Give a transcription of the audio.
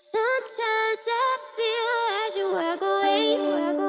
Sometimes I feel as you walk away.